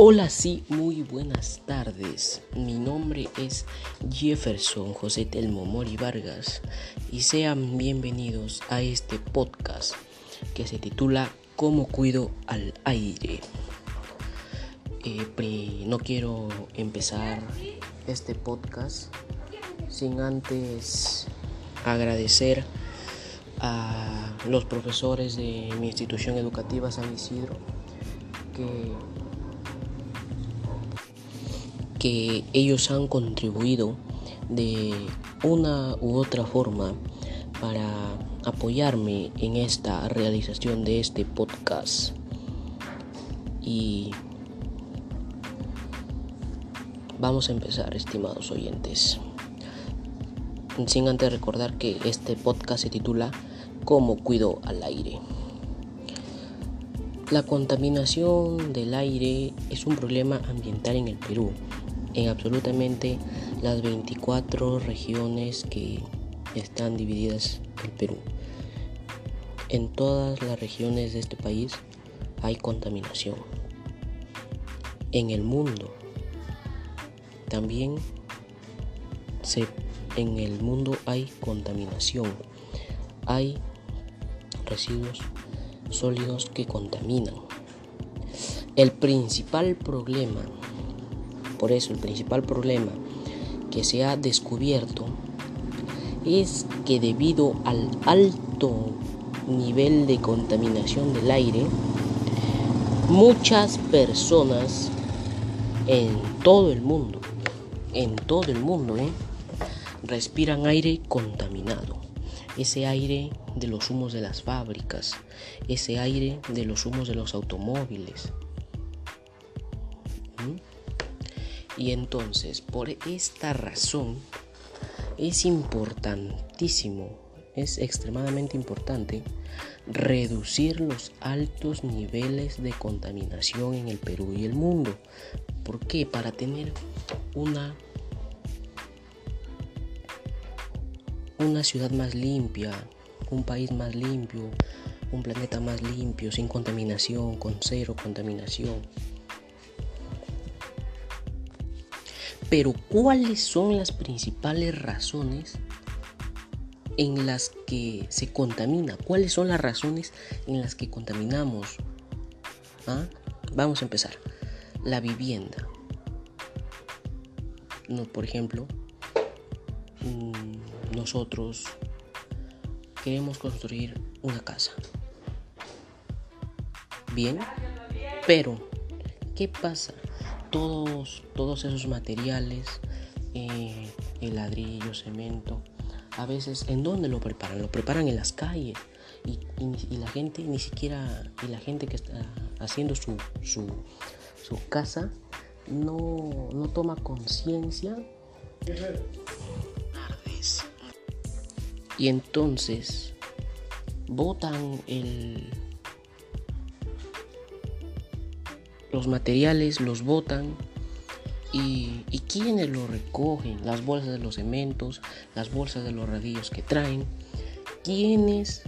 Hola, sí, muy buenas tardes. Mi nombre es Jefferson José Telmo Mori Vargas y sean bienvenidos a este podcast que se titula ¿Cómo cuido al aire? Eh, no quiero empezar este podcast sin antes agradecer a los profesores de mi institución educativa San Isidro que que ellos han contribuido de una u otra forma para apoyarme en esta realización de este podcast. Y vamos a empezar, estimados oyentes. Sin antes recordar que este podcast se titula ¿Cómo cuido al aire? La contaminación del aire es un problema ambiental en el Perú en absolutamente las 24 regiones que están divididas en Perú. En todas las regiones de este país hay contaminación. En el mundo también se, en el mundo hay contaminación. Hay residuos sólidos que contaminan. El principal problema por eso el principal problema que se ha descubierto es que debido al alto nivel de contaminación del aire, muchas personas en todo el mundo, en todo el mundo, ¿eh? respiran aire contaminado. Ese aire de los humos de las fábricas, ese aire de los humos de los automóviles. Y entonces, por esta razón, es importantísimo, es extremadamente importante reducir los altos niveles de contaminación en el Perú y el mundo. ¿Por qué? Para tener una una ciudad más limpia, un país más limpio, un planeta más limpio, sin contaminación, con cero contaminación. Pero ¿cuáles son las principales razones en las que se contamina? ¿Cuáles son las razones en las que contaminamos? ¿Ah? Vamos a empezar. La vivienda. No, por ejemplo, mm, nosotros queremos construir una casa. Bien, pero ¿qué pasa todos, todos esos materiales, eh, el ladrillo, cemento, a veces, ¿en dónde lo preparan? Lo preparan en las calles y, la gente ni siquiera, y la gente que está haciendo su, su, casa no, no toma conciencia. Y entonces botan el, los materiales los botan y, quienes lo recogen, las bolsas de los cementos, las bolsas de los radillos que traen, quienes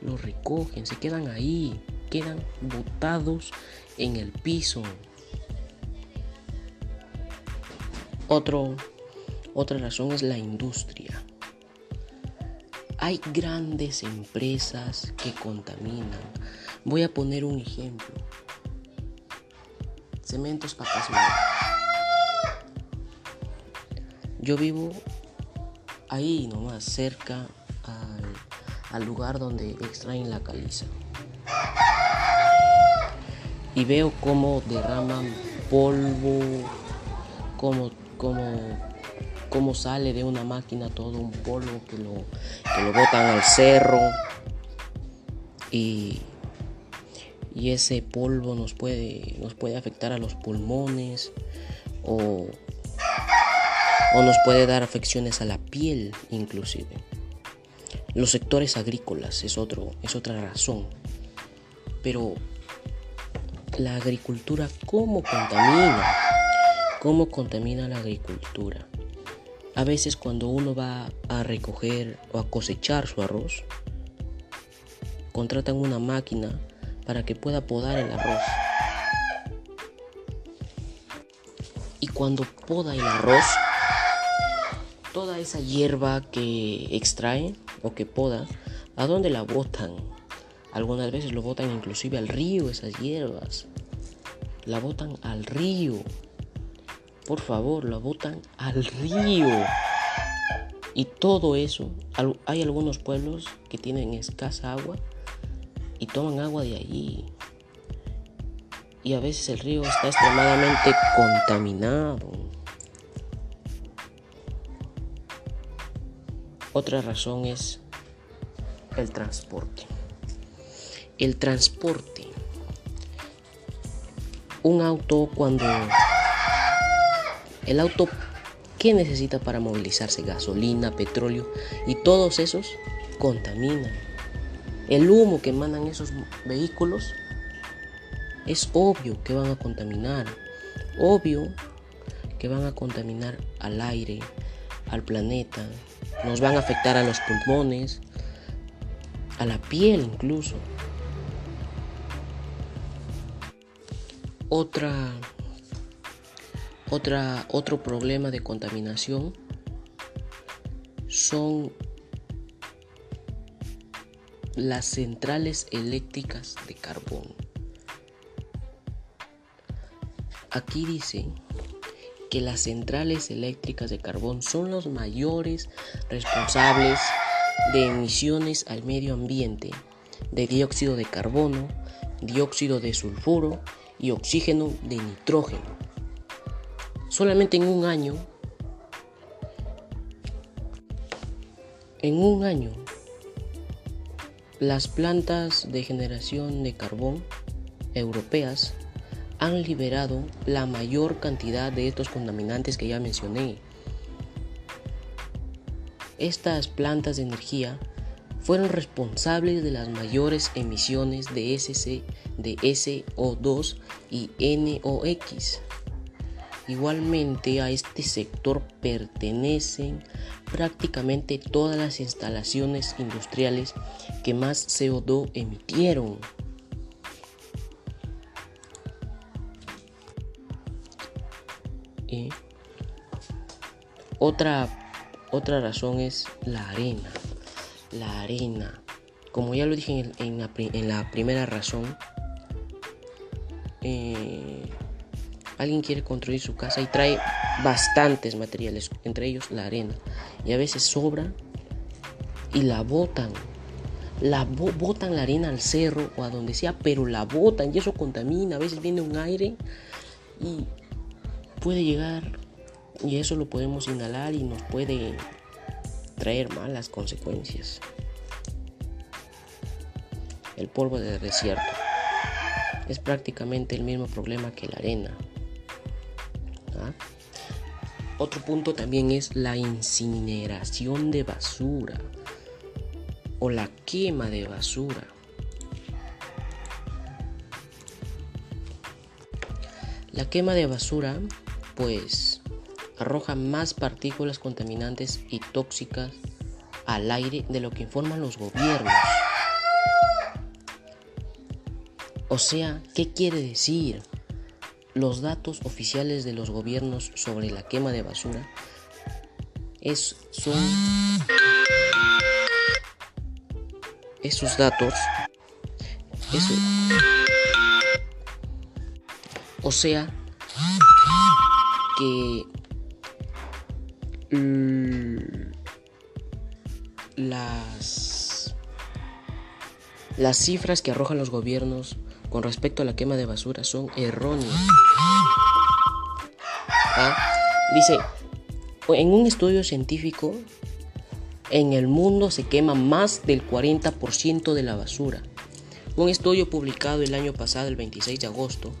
los recogen, se quedan ahí, quedan botados en el piso. Otro, otra razón es la industria. Hay grandes empresas que contaminan. Voy a poner un ejemplo. Cementos Pacasmayo. Yo vivo ahí nomás, cerca al, lugar donde extraen la caliza. Y veo cómo derraman polvo, cómo, cómo, sale de una máquina todo un polvo que lo, que lo botan al cerro. Y y ese polvo nos puede, nos puede afectar a los pulmones o, o nos puede dar afecciones a la piel inclusive. Los sectores agrícolas es, otro, es otra razón. Pero la agricultura, ¿cómo contamina? ¿Cómo contamina la agricultura? A veces cuando uno va a recoger o a cosechar su arroz, contratan una máquina para que pueda podar el arroz. cuando poda el arroz, toda esa hierba que extrae o que poda, ¿a dónde la botan? Algunas veces lo botan inclusive al río, esas hierbas. La botan al río. Por favor, la botan al río. Y todo eso, hay algunos pueblos que tienen escasa agua y toman agua de allí. Y a veces el río está extremadamente contaminado. Otra razón es el transporte. El transporte. Un auto cuando... El auto, ¿qué necesita para movilizarse? Gasolina, petróleo y todos esos contaminan. El humo que emanan esos vehículos es obvio que van a contaminar. Obvio que van a contaminar al aire, al planeta. Nos van a afectar a los pulmones, a la piel incluso. Otra, otra, otro problema de contaminación son las centrales eléctricas de carbón. Aquí dice que las centrales eléctricas de carbón son los mayores responsables de emisiones al medio ambiente de dióxido de carbono, dióxido de sulfuro y oxígeno de nitrógeno. Solamente en un año, en un año, las plantas de generación de carbón europeas han liberado la mayor cantidad de estos contaminantes que ya mencioné. Estas plantas de energía fueron responsables de las mayores emisiones de, SC, de SO2 y NOx. Igualmente a este sector pertenecen prácticamente todas las instalaciones industriales que más CO2 emitieron. otra, otra razón es la arena. La arena. Como ya lo dije en, la, primera razón, eh, alguien quiere construir su casa y trae bastantes materiales, entre ellos la arena. Y a veces sobra y la botan. La botan la arena al cerro o a donde sea, pero la botan y eso contamina. A veces viene un aire y puede llegar y eso lo podemos inhalar y nos puede traer malas consecuencias. El polvo del desierto es prácticamente el mismo problema que la arena. Otro punto también es la incineración de basura o la quema de basura. La quema de basura pues arroja más partículas contaminantes y tóxicas al aire de lo que informan los gobiernos. O sea, ¿qué quiere decir? Los datos oficiales de los gobiernos sobre la quema de basura es, son esos datos o sea que las, las cifras que arrojan los gobiernos con respecto a la quema de basura son erróneas. ¿Ah? Dice, en un estudio científico, en el mundo se quema más del 40% de la basura. Un estudio publicado el año pasado, el 26 de agosto,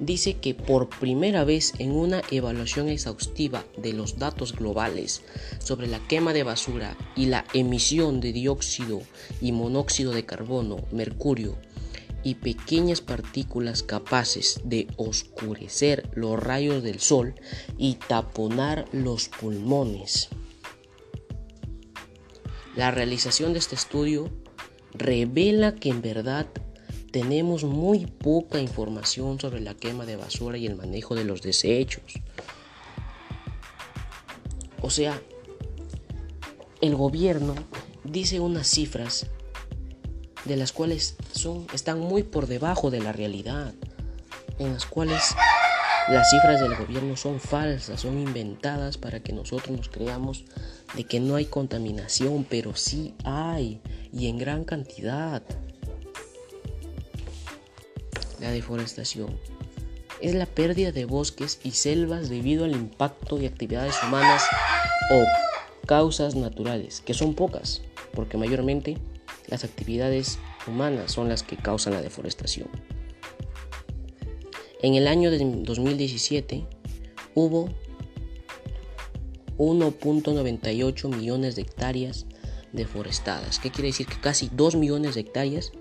dice que por primera vez en una evaluación exhaustiva de los datos globales sobre la quema de basura y la emisión de dióxido y monóxido de carbono, mercurio y pequeñas partículas capaces de oscurecer los rayos del sol y taponar los pulmones. La realización de este estudio revela que en verdad tenemos muy poca información sobre la quema de basura y el manejo de los desechos. O sea, el gobierno dice unas cifras de las cuales son, están muy por debajo de la realidad, en las cuales las cifras del gobierno son falsas, son inventadas para que nosotros nos creamos de que no hay contaminación, pero sí hay y en gran cantidad. La deforestación es la pérdida de bosques y selvas debido al impacto de actividades humanas o causas naturales, que son pocas, porque mayormente las actividades humanas son las que causan la deforestación. En el año de 2017 hubo 1.98 millones de hectáreas deforestadas. ¿Qué quiere decir? Que casi 2 millones de hectáreas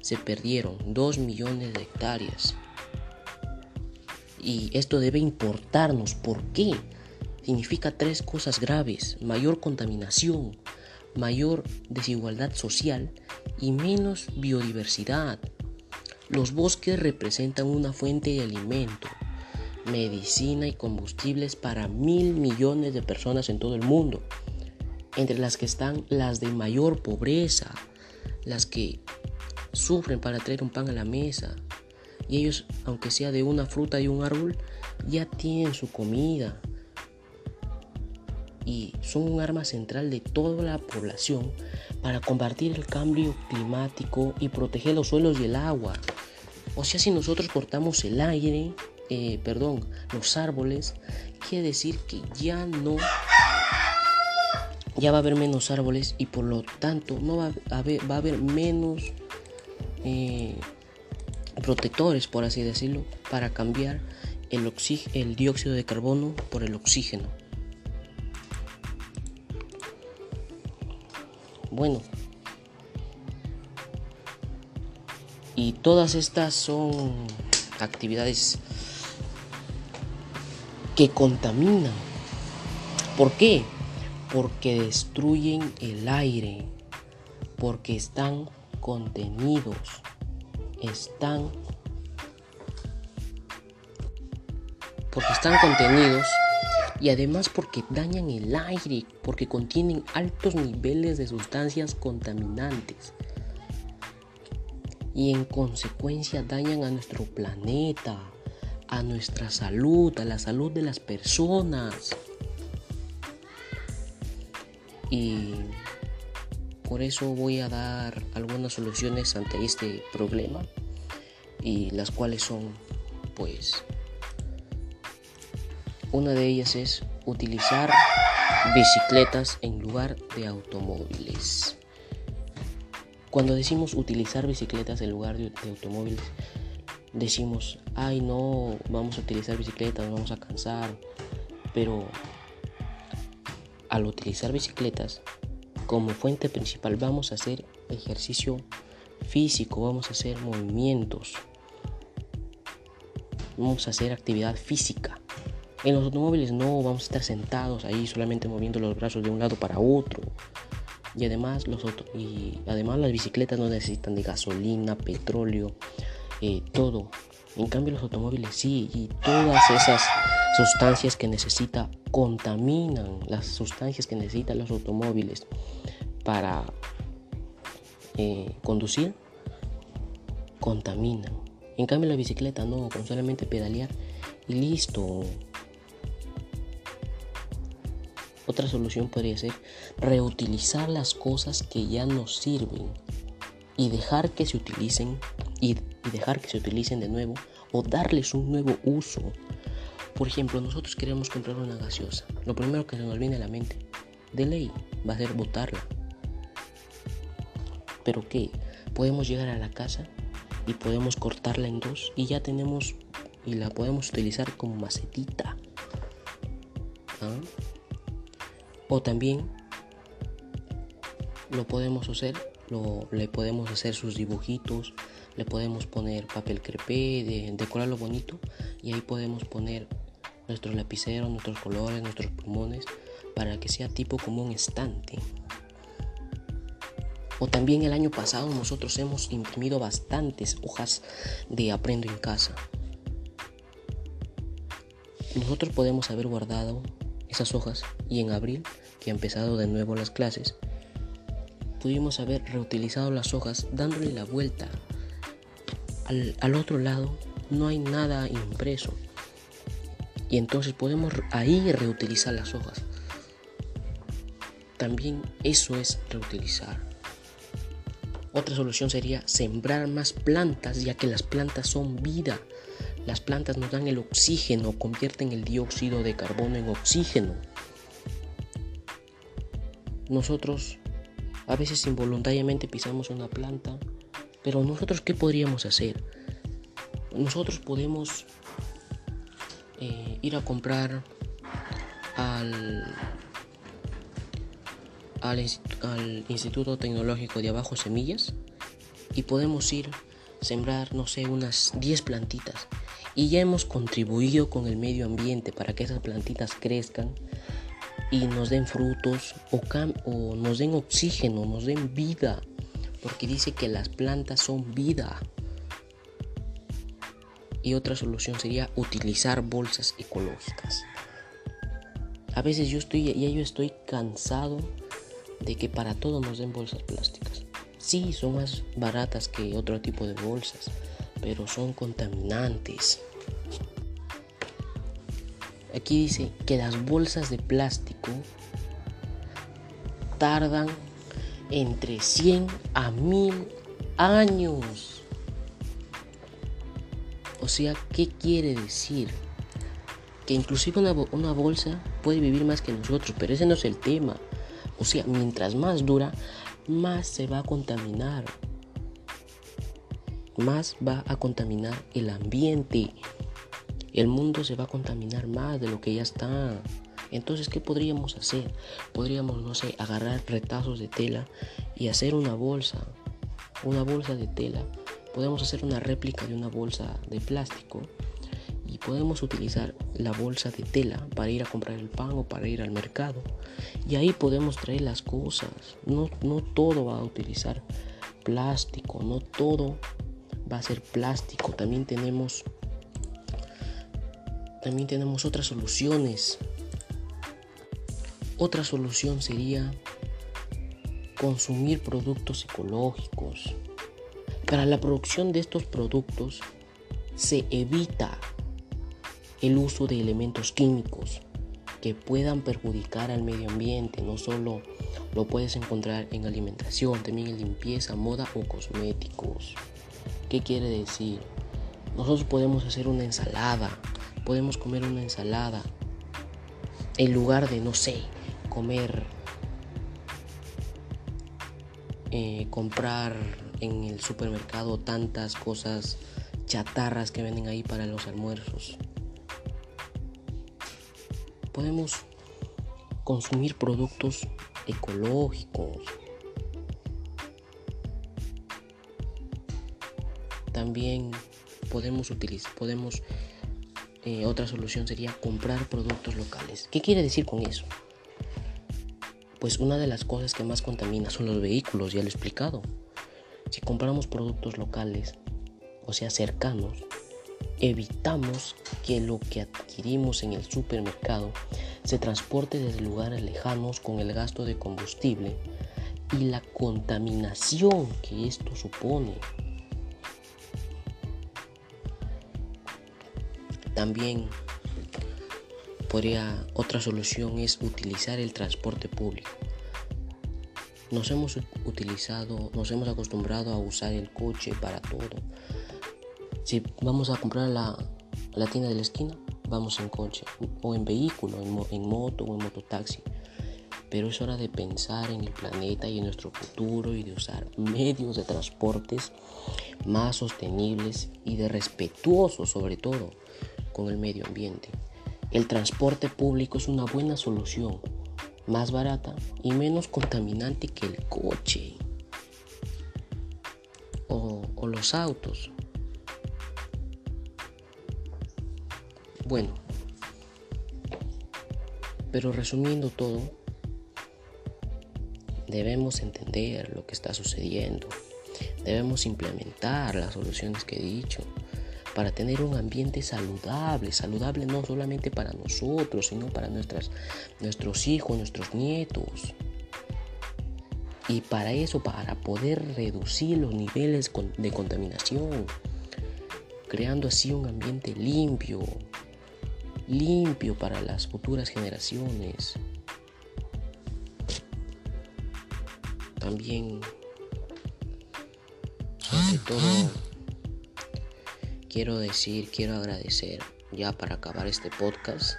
se perdieron. 2 millones de hectáreas. Y esto debe importarnos. ¿Por qué? significa tres cosas graves, mayor contaminación, mayor desigualdad social y menos biodiversidad. Los bosques representan una fuente de alimento, medicina y combustibles para mil millones de personas en todo el mundo, entre las que están las de mayor pobreza, las que sufren para traer un pan a la mesa. Y ellos, aunque sea de una fruta y un árbol, ya tienen su comida y son un arma central de toda la población para combatir el cambio climático y proteger los suelos y el agua. O sea, si nosotros cortamos el aire, eh, perdón, los árboles, quiere decir que ya no, ya va a haber menos árboles y por lo tanto no va a haber, va a haber menos eh, protectores, por así decirlo, para cambiar el, el dióxido de carbono por el oxígeno. Bueno, y todas estas son actividades que contaminan. ¿Por qué? Porque destruyen el aire, porque están contenidos, están porque están contenidos y además porque dañan el aire, porque contienen altos niveles de sustancias contaminantes y en consecuencia dañan a nuestro planeta, a nuestra salud, a la salud de las personas. Y por eso voy a dar algunas soluciones ante este problema y las cuales son pues una de ellas es utilizar bicicletas en lugar de automóviles. Cuando decimos utilizar bicicletas en lugar de, automóviles, decimos, ay no, vamos a utilizar bicicletas, nos vamos a cansar. Pero al utilizar bicicletas como fuente principal vamos a hacer ejercicio físico, vamos a hacer movimientos, vamos a hacer actividad física. En los automóviles no vamos a estar sentados ahí solamente moviendo los brazos de un lado para otro. Y además, los y además las bicicletas no necesitan de gasolina, petróleo, eh, todo. En cambio los automóviles sí, y todas esas sustancias que necesita contaminan las sustancias que necesitan los automóviles para eh, conducir, contaminan. En cambio la bicicleta no, con solamente pedalear y listo. Otra solución podría ser reutilizar las cosas que ya nos sirven y dejar que se utilicen y, dejar que se utilicen de nuevo o darles un nuevo uso. Por ejemplo, nosotros queremos comprar una gaseosa. Lo primero que se nos viene a la mente, de ley, va a ser botarla. Pero ¿qué? Podemos llegar a la casa y podemos cortarla en dos y ya tenemos y la podemos utilizar como macetita. ¿Ah? O también lo podemos hacer, le podemos hacer sus dibujitos, le podemos poner papel crepé, de, decorarlo bonito y ahí podemos poner nuestros lapiceros, nuestros colores, nuestros pulmones para que sea tipo como un estante. O también el año pasado nosotros hemos imprimido bastantes hojas de Aprendo en casa. Nosotros podemos haber guardado esas hojas y en abril, que ha empezado de nuevo las clases, pudimos haber reutilizado las hojas dándole la vuelta. Al, al otro lado no hay nada impreso. Y entonces podemos ahí reutilizar las hojas. También eso es reutilizar. Otra solución sería sembrar más plantas, ya que las plantas son vida. Las plantas nos dan el oxígeno, convierten el dióxido de carbono en oxígeno. Nosotros a veces involuntariamente pisamos una planta, pero nosotros ¿qué podríamos hacer? Nosotros podemos eh, ir a comprar al al, Instituto Tecnológico de Abajo Semillas y podemos ir sembrar, no sé, unas 10 plantitas. Y ya hemos contribuido con el medio ambiente para que esas plantitas crezcan y nos den frutos o, o nos den oxígeno, nos den vida. Porque dice que las plantas son vida. Y otra solución sería utilizar bolsas ecológicas. A veces yo estoy, ya yo estoy cansado de que para todo nos den bolsas plásticas. Sí, son más baratas que otro tipo de bolsas, pero son contaminantes. Aquí dice que las bolsas de plástico tardan entre 100 a 1000 años. O sea, ¿qué quiere decir? Que inclusive una, una bolsa puede vivir más que nosotros, pero ese no es el tema. O sea, mientras más dura, más se va a contaminar. Más va a contaminar el ambiente. El mundo se va a contaminar más de lo que ya está. Entonces, ¿qué podríamos hacer? Podríamos, no sé, agarrar retazos de tela y hacer una bolsa. Una bolsa de tela. Podemos hacer una réplica de una bolsa de plástico y podemos utilizar la bolsa de tela para ir a comprar el pan o para ir al mercado. Y ahí podemos traer las cosas. No, no todo va a utilizar plástico, no todo va a ser plástico. También tenemos también tenemos otras soluciones. Otra solución sería consumir productos ecológicos. Para la producción de estos productos se evita el uso de elementos químicos que puedan perjudicar al medio ambiente. No solo lo puedes encontrar en alimentación, también en limpieza, moda o cosméticos. ¿Qué quiere decir? Nosotros podemos hacer una ensalada, podemos comer una ensalada en lugar de, no sé, comer, eh, comprar en el supermercado tantas cosas chatarras que venden ahí para los almuerzos podemos consumir productos ecológicos. También podemos utilizar, podemos, eh, otra solución sería comprar productos locales. ¿Qué quiere decir con eso? Pues una de las cosas que más contamina son los vehículos, ya lo he explicado. Si compramos productos locales, o sea, cercanos, evitamos que lo que adquirimos en el supermercado se transporte desde lugares lejanos con el gasto de combustible y la contaminación que esto supone. También podría otra solución es utilizar el transporte público. Nos hemos utilizado, nos hemos acostumbrado a usar el coche para todo si vamos a comprar la, la tienda de la esquina, vamos en coche o en vehículo, en, moto o en mototaxi. Pero es hora de pensar en el planeta y en nuestro futuro y de usar medios de transportes más sostenibles y de respetuosos sobre todo con el medio ambiente. El transporte público es una buena solución, más barata y menos contaminante que el coche o, o los autos. Bueno, pero resumiendo todo, Debemos entender lo que está sucediendo. Debemos implementar las soluciones que he dicho para tener un ambiente saludable, saludable no solamente para nosotros, sino para nuestras, nuestros hijos, nuestros nietos. Y para eso, para poder reducir los niveles de contaminación, creando así un ambiente limpio, limpio para las futuras generaciones. También, sobre todo, quiero decir, quiero agradecer, ya para acabar este podcast,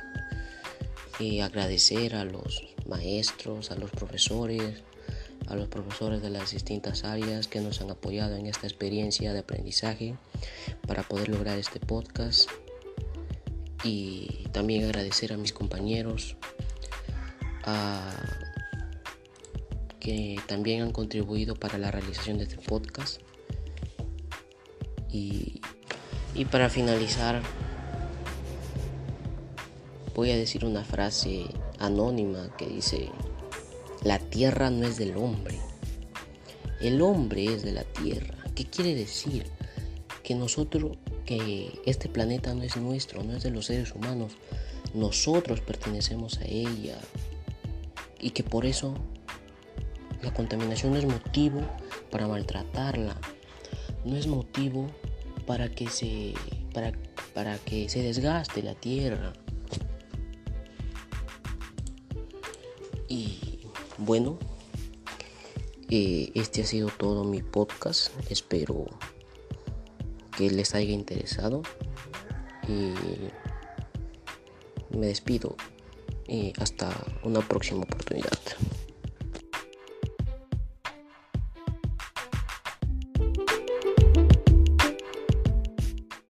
y agradecer a los maestros, a los profesores, a los profesores de las distintas áreas que nos han apoyado en esta experiencia de aprendizaje para poder lograr este podcast. Y también agradecer a mis compañeros que también han contribuido para la realización de este podcast. Y, y para finalizar voy a decir una frase anónima que dice la tierra no es del hombre. El hombre es de la tierra. ¿Qué quiere decir? Que nosotros, que este planeta no es nuestro, no es de los seres humanos. Nosotros pertenecemos a ella. Y que por eso la contaminación no es motivo para maltratarla. No es motivo para que se, para, para que se desgaste la tierra. Y bueno, eh, este ha sido todo mi podcast. Espero que les haya interesado. Y me despido. Y hasta una próxima oportunidad.